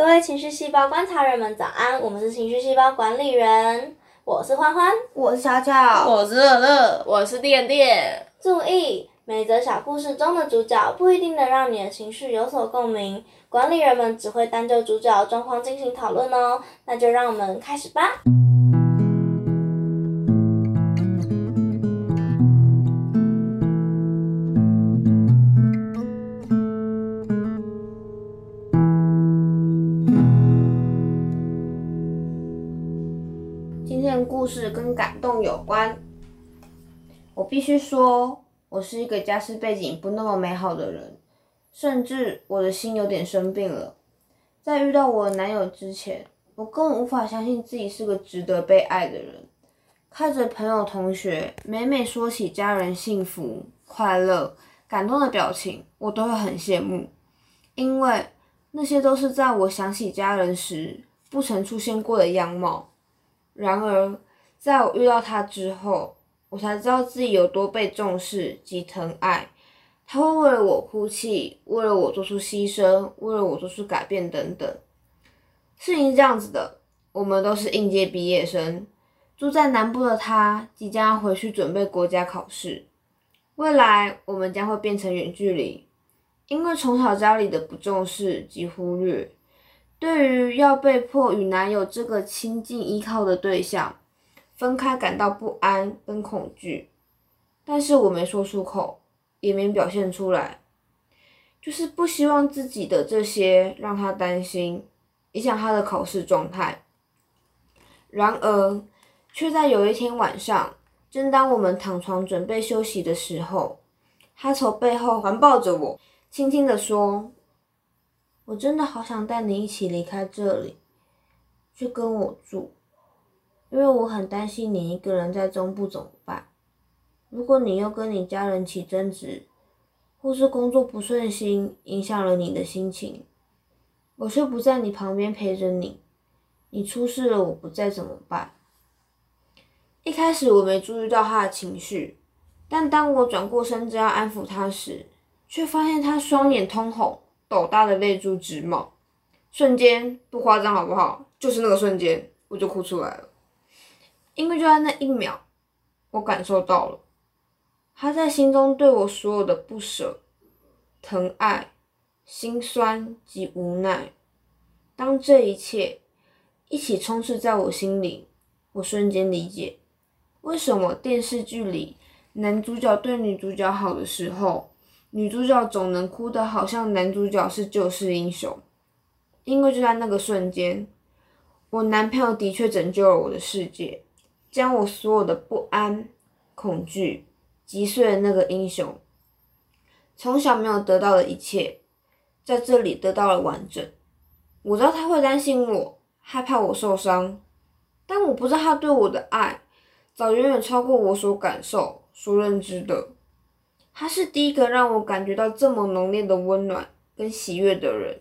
各位情绪细胞观察人们，早安！我们是情绪细胞管理人，我是欢欢，我是巧巧，我是乐乐，我是电电。注意，每则小故事中的主角不一定能让你的情绪有所共鸣，管理人们只会单就主角状况进行讨论哦。那就让我们开始吧。故事跟感动有关。我必须说，我是一个家世背景不那么美好的人，甚至我的心有点生病了。在遇到我的男友之前，我根本无法相信自己是个值得被爱的人。看着朋友、同学每每说起家人幸福、快乐、感动的表情，我都会很羡慕，因为那些都是在我想起家人时不曾出现过的样貌。然而，在我遇到他之后，我才知道自己有多被重视及疼爱。他会为了我哭泣，为了我做出牺牲，为了我做出改变等等。事情是这样子的，我们都是应届毕业生，住在南部的他即将要回去准备国家考试，未来我们将会变成远距离，因为从小家里的不重视及忽略。对于要被迫与男友这个亲近依靠的对象分开，感到不安跟恐惧，但是我没说出口，也没表现出来，就是不希望自己的这些让他担心，影响他的考试状态。然而，却在有一天晚上，正当我们躺床准备休息的时候，他从背后环抱着我，轻轻地说。我真的好想带你一起离开这里，去跟我住，因为我很担心你一个人在中部怎么办。如果你又跟你家人起争执，或是工作不顺心，影响了你的心情，我却不在你旁边陪着你，你出事了我不在怎么办？一开始我没注意到他的情绪，但当我转过身子要安抚他时，却发现他双眼通红。斗大的泪珠直冒，瞬间不夸张好不好？就是那个瞬间，我就哭出来了。因为就在那一秒，我感受到了他在心中对我所有的不舍、疼爱、心酸及无奈。当这一切一起充斥在我心里，我瞬间理解为什么电视剧里男主角对女主角好的时候。女主角总能哭得好像男主角是救世英雄，因为就在那个瞬间，我男朋友的确拯救了我的世界，将我所有的不安、恐惧击碎了。那个英雄从小没有得到的一切，在这里得到了完整。我知道他会担心我，害怕我受伤，但我不知道他对我的爱，早远远超过我所感受、所认知的。他是第一个让我感觉到这么浓烈的温暖跟喜悦的人，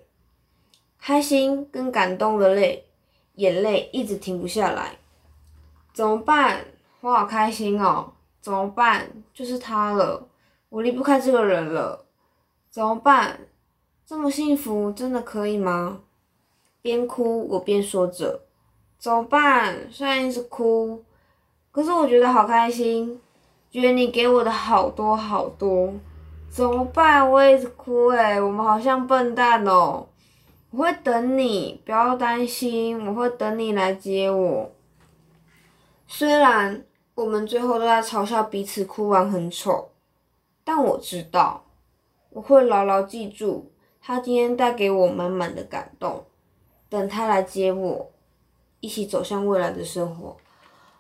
开心跟感动的泪，眼泪一直停不下来。怎么办？我好开心哦！怎么办？就是他了，我离不开这个人了。怎么办？这么幸福，真的可以吗？边哭我边说着。怎么办？虽然一直哭，可是我觉得好开心。觉得你给我的好多好多，怎么办？我一直哭诶，我们好像笨蛋哦。我会等你，不要担心，我会等你来接我。虽然我们最后都在嘲笑彼此哭完很丑，但我知道，我会牢牢记住他今天带给我满满的感动。等他来接我，一起走向未来的生活。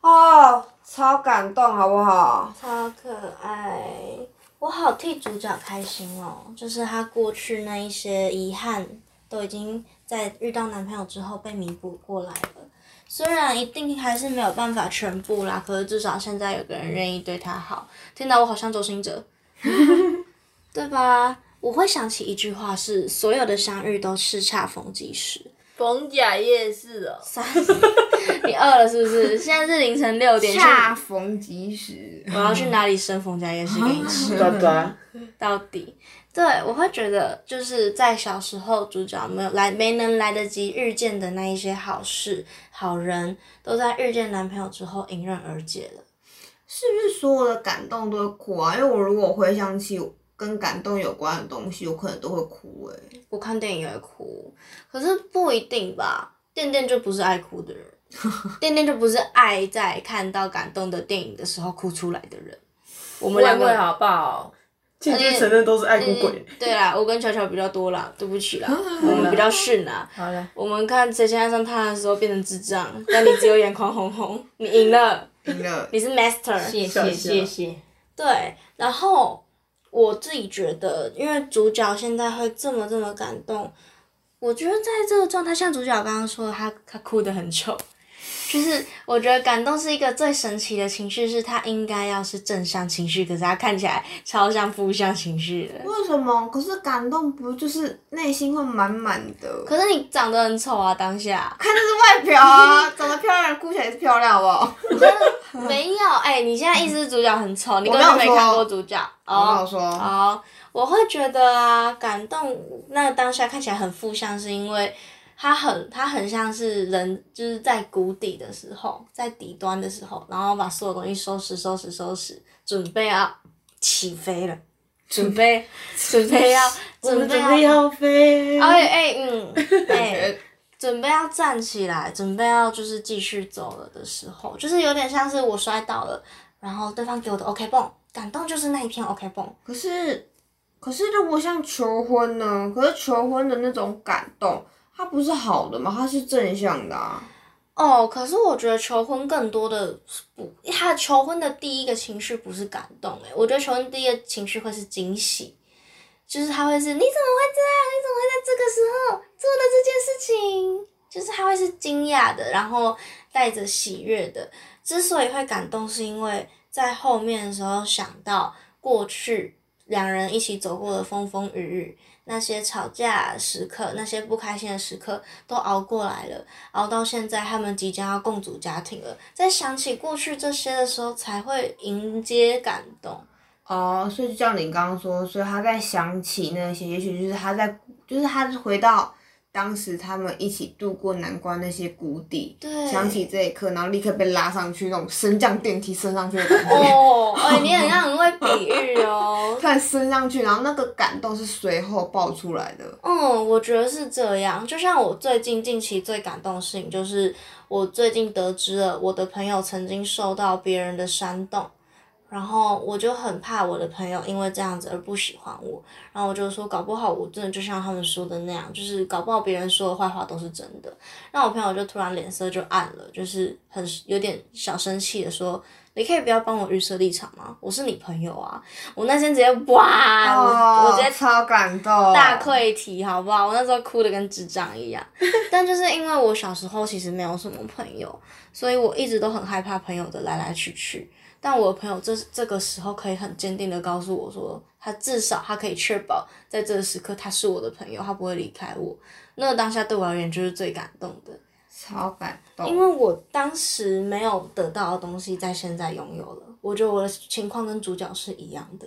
哦，超感动，好不好？超可爱，我好替主角开心哦！就是他过去那一些遗憾，都已经在遇到男朋友之后被弥补过来了。虽然一定还是没有办法全部啦，可是至少现在有个人愿意对他好。听到我好像周星哲，对吧？我会想起一句话是：所有的相遇都是恰逢其时。逢甲夜市哦，你饿了是不是？现在是凌晨六点，恰逢其时。我要去哪里生逢甲夜市给你吃？拜拜。到底，对对，我会觉得就是在小时候，主角没有来，没能来得及遇见的那一些好事、好人，都在遇见男朋友之后迎刃而解了。是不是所有的感动都会哭啊？因为我如果回想起跟感动有关的东西，我可能都会哭诶、我看电影也会哭，可是不一定吧。电电就不是爱哭的人，电电就不是爱在看到感动的电影的时候哭出来的人。我们两个好不好？间接承认都是爱哭鬼。嗯对啦，我跟巧巧比较多啦，对不起啦，我们比较逊啦。好了，我们看谁先爱上他的时候变成智障，但你只有眼眶红红，你赢了，赢了。你是 master。谢谢谢谢。对，然后我自己觉得，因为主角现在会这么这么感动，我觉得在这个状态，像主角刚刚说的，他他哭得很丑，就是我觉得感动是一个最神奇的情绪，是它应该要是正向情绪，可是它看起来超像负向情绪的。为什么？可是感动不就是内心会满满的？可是你长得很丑啊，当下看的是外表啊，长得漂亮人哭起来也是漂亮，好不好？没有哎、你现在意思是主角很丑，你根本没看说过主角哦。说，好，我会觉得啊，感动那个当下看起来很负向，是因为他很他很像是人就是在谷底的时候，在底端的时候，然后把所有东西收拾收拾收拾，准备要起飞了，准备 准备要准备要要飞。哎哎嗯 哎。准备要站起来，准备要就是继续走了的时候，就是有点像是我摔倒了，然后对方给我的 OK 绷，感动就是那一片 OK 绷。可是，可是如果像求婚呢？可是求婚的那种感动，它不是好的吗？它是正向的啊。哦，可是我觉得求婚更多的不，他求婚的第一个情绪不是感动，诶，我觉得求婚第一个情绪会是惊喜，就是他会是你怎么会这样？你怎么会在这个时候做的这件事情？就是他会是惊讶的，然后带着喜悦的。之所以会感动，是因为在后面的时候想到过去两人一起走过的风风雨雨，那些吵架时刻，那些不开心的时刻都熬过来了。熬到现在，他们即将要共组家庭了。在想起过去这些的时候，才会迎接感动。哦，所以就像你刚刚说，所以他在想起那些，也许就是他在，就是他回到当时他们一起度过难关那些谷底，对想起这一刻，然后立刻被拉上去那种升降电梯升上去的感觉。哦，哎，你很像很会比喻哦。突然升上去，然后那个感动是随后爆出来的。嗯，我觉得是这样。就像我最近近期最感动的事情，就是我最近得知了我的朋友曾经受到别人的煽动，然后我就很怕我的朋友因为这样子而不喜欢我，然后我就说，搞不好我真的就像他们说的那样，就是搞不好别人说的坏话都是真的。那我朋友就突然脸色就暗了，就是很有点小生气的说。你可以不要帮我预设立场吗？我是你朋友啊！我那天直接哇，我我直接哦超感动，大溃体，好不好？我那时候哭的跟智障一样。但就是因为我小时候其实没有什么朋友，所以我一直都很害怕朋友的来来去去。但我的朋友这这个时候可以很坚定的告诉我说，他至少他可以确保在这个时刻他是我的朋友，他不会离开我。那当下对我而言就是最感动的，超感动。因为我当时没有得到的东西，在现在拥有了。我觉得我的情况跟主角是一样的。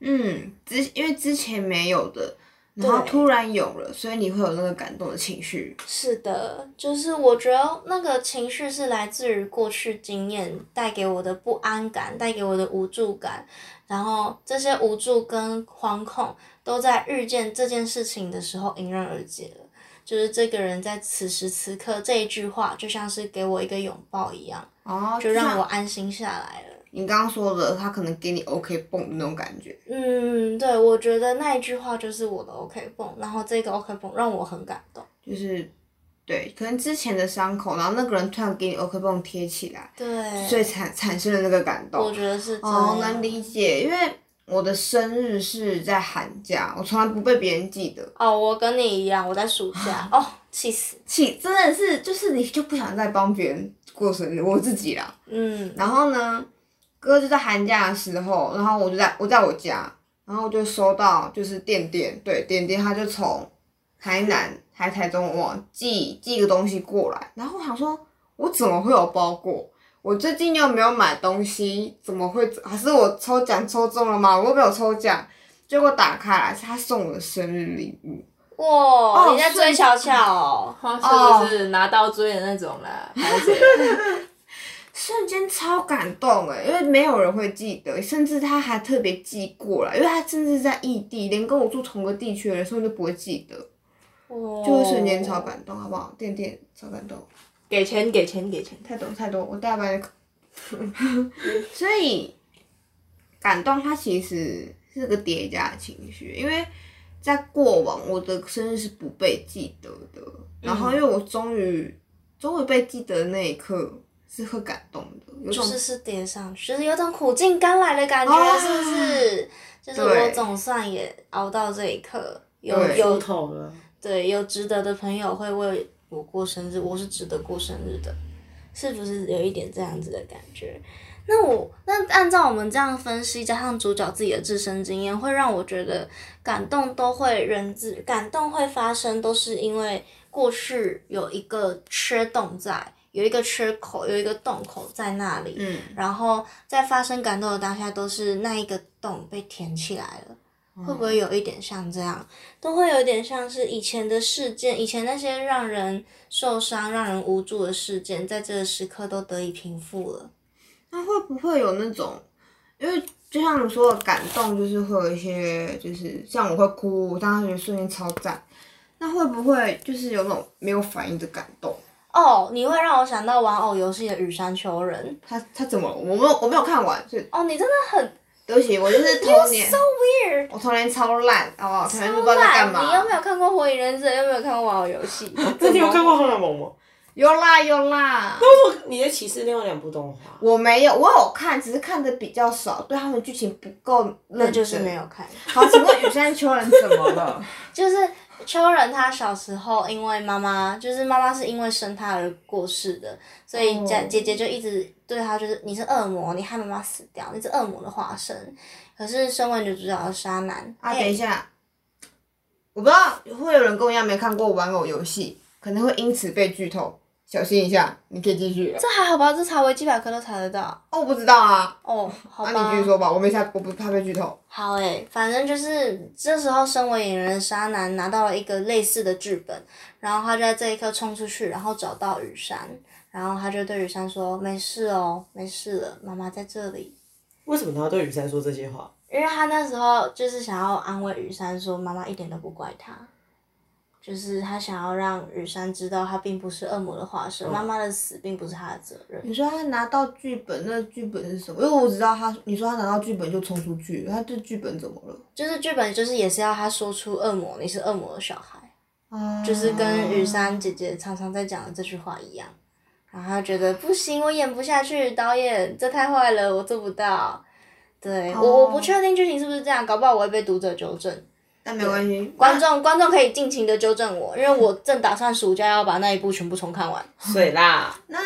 嗯，之因为之前没有的，然后突然有了，所以你会有那个感动的情绪。是的，就是我觉得那个情绪是来自于过去经验带给我的不安感，带给我的无助感，然后这些无助跟惶恐都在遇见这件事情的时候迎刃而解了。就是这个人在此时此刻这一句话，就像是给我一个拥抱一样，哦，就让我安心下来了。你刚刚说的，他可能给你 OK 蹦的那种感觉。嗯，对，我觉得那一句话就是我的 OK 绷，然后这个 OK 绷让我很感动。就是对，可能之前的伤口，然后那个人突然给你 OK 绷贴起来，对，所以产产生了那个感动。我觉得是这哦，样。能理解，因为我的生日是在寒假，我从来不被别人记得，哦，我跟你一样，我在暑假，哦，气死。气真的是就是你就不想再帮别人过生日，我自己啦。嗯，然后呢，哥就在寒假的时候，然后我就在我在我家，然后我就收到就是电电，对电电，他就从台南还台中我寄寄个东西过来，然后我想说，我怎么会有包裹？我最近又没有买东西，怎么会？还是我抽奖抽中了吗？我又没有抽奖，结果打开来是他送我的生日礼物。哇，哦你在追巧巧哦？他是不是拿刀追的那种啦？瞬间超感动哎，因为没有人会记得，甚至他还特别记过来，因为他甚至在异地，连跟我住同个地区的人，所以都不会记得，哇就会瞬间超感动，好不好？点点超感动，给钱给钱给钱？太多太多，我大班的，所以感动它其实是个叠加的情绪，因为在过往我的生日是不被记得的，然后因为我终于终于被记得的那一刻是会感动的，有种就是是叠上去，就是有种苦尽甘来的感觉，啊是不是？就是我总算也熬到这一刻，有对有头了，对有值得的朋友会为我过生日，我是值得过生日的，是不是有一点这样子的感觉？那我那按照我们这样分析，加上主角自己的自身经验，会让我觉得感动都会人自感动会发生，都是因为过去有一个缺洞在，有一个缺口，有一个洞口在那里，嗯。然后在发生感动的当下，都是那一个洞被填起来了。会不会有一点像这样？都会有一点像是以前的事件，以前那些让人受伤、让人无助的事件，在这个时刻都得以平复了。那会不会有那种，因为就像你说的感动，就是会有一些，就是像我会哭，我当时觉得瞬间超赞。那会不会就是有那种没有反应的感动？哦，你会让我想到玩偶游戏的羽山丘人。他他怎么？我没有我没有看完，所以哦，你真的很对不起，我就是童年 so weird，我童年超烂，好不好？童年不知道在干嘛！你有嘛。没有看过《火影忍者》？又没有看过玩偶游戏？那 你有看过《航海王》吗？有啦有啦，你的歧视另外两部动画，我没有，我有看，只是看的比较少，对他们剧情不够认真。那就是没有看。好，请问羽山丘人怎么了？就是秋人他小时候因为妈妈，就是妈妈是因为生他而过世的，所以家、哦姐姐就一直对他就是你是恶魔，你害妈妈死掉，你是恶魔的化身。可是身为女主角的沙男，啊，哎。等一下，我不知道会有人跟我一样没看过玩偶游戏，可能会因此被剧透，小心一下。你可以继续。这还好吧？这查维基百科都查得到。哦，我不知道啊，哦，好吧。那、你继续说吧，我没下，我不怕被剧透。好诶、反正就是这时候，身为演员的沙男拿到了一个类似的剧本，然后他就在这一刻冲出去，然后找到雨山，然后他就对雨山说：“没事哦，没事了，妈妈在这里。”为什么他要对雨山说这些话？因为他那时候就是想要安慰雨山，说妈妈一点都不怪他，就是他想要让雨山知道他并不是恶魔的化身，妈妈的死并不是他的责任。你说他拿到剧本，那剧本是什么？因为我知道他，你说他拿到剧本就冲出去，他这剧本怎么了？就是剧本就是也是要他说出恶魔，你是恶魔的小孩，啊就是跟雨山姐姐常常在讲的这句话一样。然后他觉得不行，我演不下去，导演这太坏了，我做不到。对、我我不确定剧情是不是这样，搞不好我会被读者纠正。但没关系，观众观众可以尽情的纠正我，因为我正打算暑假要把那一部全部重看完。水啦，那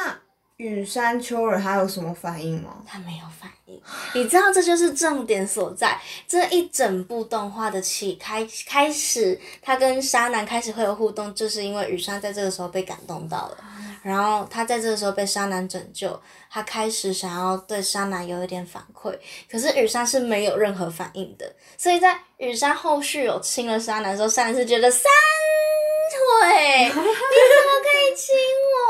羽山秋儿他有什么反应吗？他没有反应，你知道这就是重点所在。这一整部动画的起开开始，他跟沙男开始会有互动，就是因为羽山在这个时候被感动到了，然后他在这个时候被沙男拯救，他开始想要对沙男有一点反馈，可是雨山是没有任何反应的，所以在雨山后续有亲了沙男的时候，沙男是觉得三腿，你怎么可以亲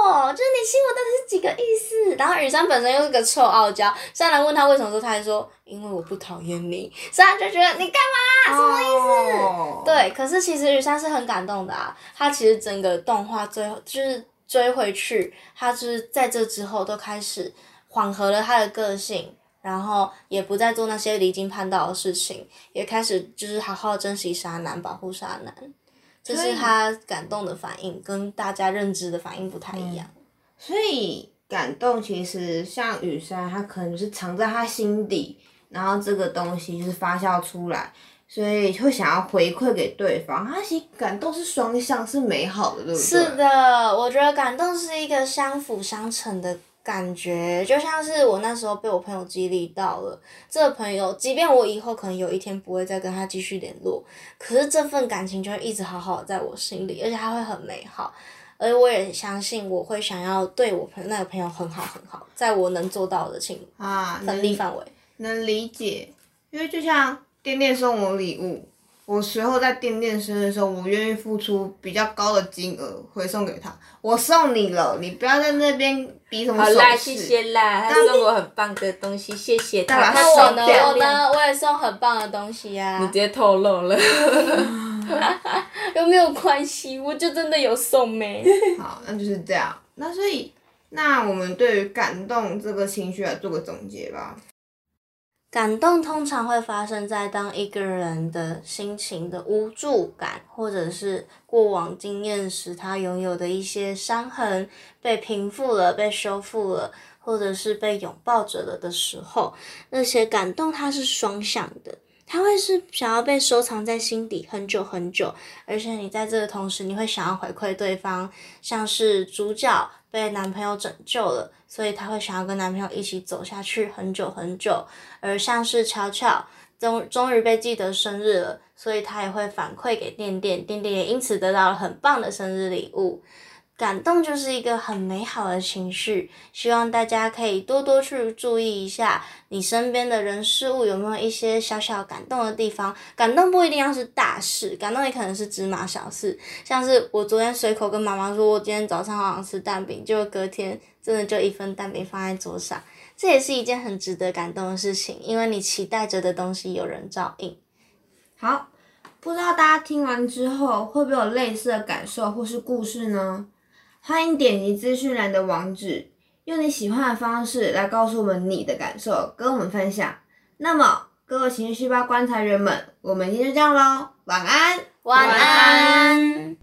我？就是你亲我到底是几个意思？然后雨山本身又是个臭傲娇，沙男问他为什么说，他还说因为我不讨厌你，沙男就觉得你干嘛？什么意思？思？对，可是其实雨山是很感动的啊，他其实整个动画最后就是追回去，他就是在这之后都开始缓和了他的个性，然后也不再做那些离经叛道的事情，也开始就是好好珍惜沙男，保护沙男。这是他感动的反应，跟大家认知的反应不太一样。所以感动其实像雨山，他可能就是藏在他心底，然后这个东西就是发酵出来，所以会想要回馈给对方。他其实感动是双向，是美好的，对不对？是的，我觉得感动是一个相辅相成的感觉，就像是我那时候被我朋友激励到了。这个朋友，即便我以后可能有一天不会再跟他继续联络，可是这份感情就会一直好好的在我心里，而且它会很美好。而我也相信我会想要对我朋那个朋友很好很好，在我能做到的情啊，能力范围。能理解，因为就像店店送我礼物，我随后在店店生日的时候，我愿意付出比较高的金额回送给他。我送你了，你不要在那边比什么手势。好啦，谢谢啦，他送我很棒的东西，谢谢他。那我呢？我呢？我也送很棒的东西呀、你直接透露了。有没有关系？我就真的有送没。好，那就是这样。那所以，那我们对于感动这个情绪来做个总结吧。感动通常会发生在当一个人的心情的无助感，或者是过往经验时他拥有的一些伤痕被平复了、被修复了，或者是被拥抱着了的时候，那些感动它是双向的。它会是想要被收藏在心底很久很久，而且你在这个同时，你会想要回馈对方，像是主角被男朋友拯救了，所以她会想要跟男朋友一起走下去很久很久，而像是巧巧终终于被记得生日了，所以她也会反馈给垫垫，垫垫也因此得到了很棒的生日礼物。感动就是一个很美好的情绪，希望大家可以多多去注意一下你身边的人事物有没有一些小小感动的地方。感动不一定要是大事，感动也可能是芝麻小事，像是我昨天随口跟妈妈说，我今天早上好想吃蛋饼，结果隔天真的就一份蛋饼放在桌上，这也是一件很值得感动的事情，因为你期待着的东西有人照应。好，不知道大家听完之后会不会有类似的感受或是故事呢？欢迎点击资讯栏的网址，用你喜欢的方式来告诉我们你的感受，跟我们分享。那么，各位情绪细胞观察员们，我们今天就这样喽，晚安。晚晚安。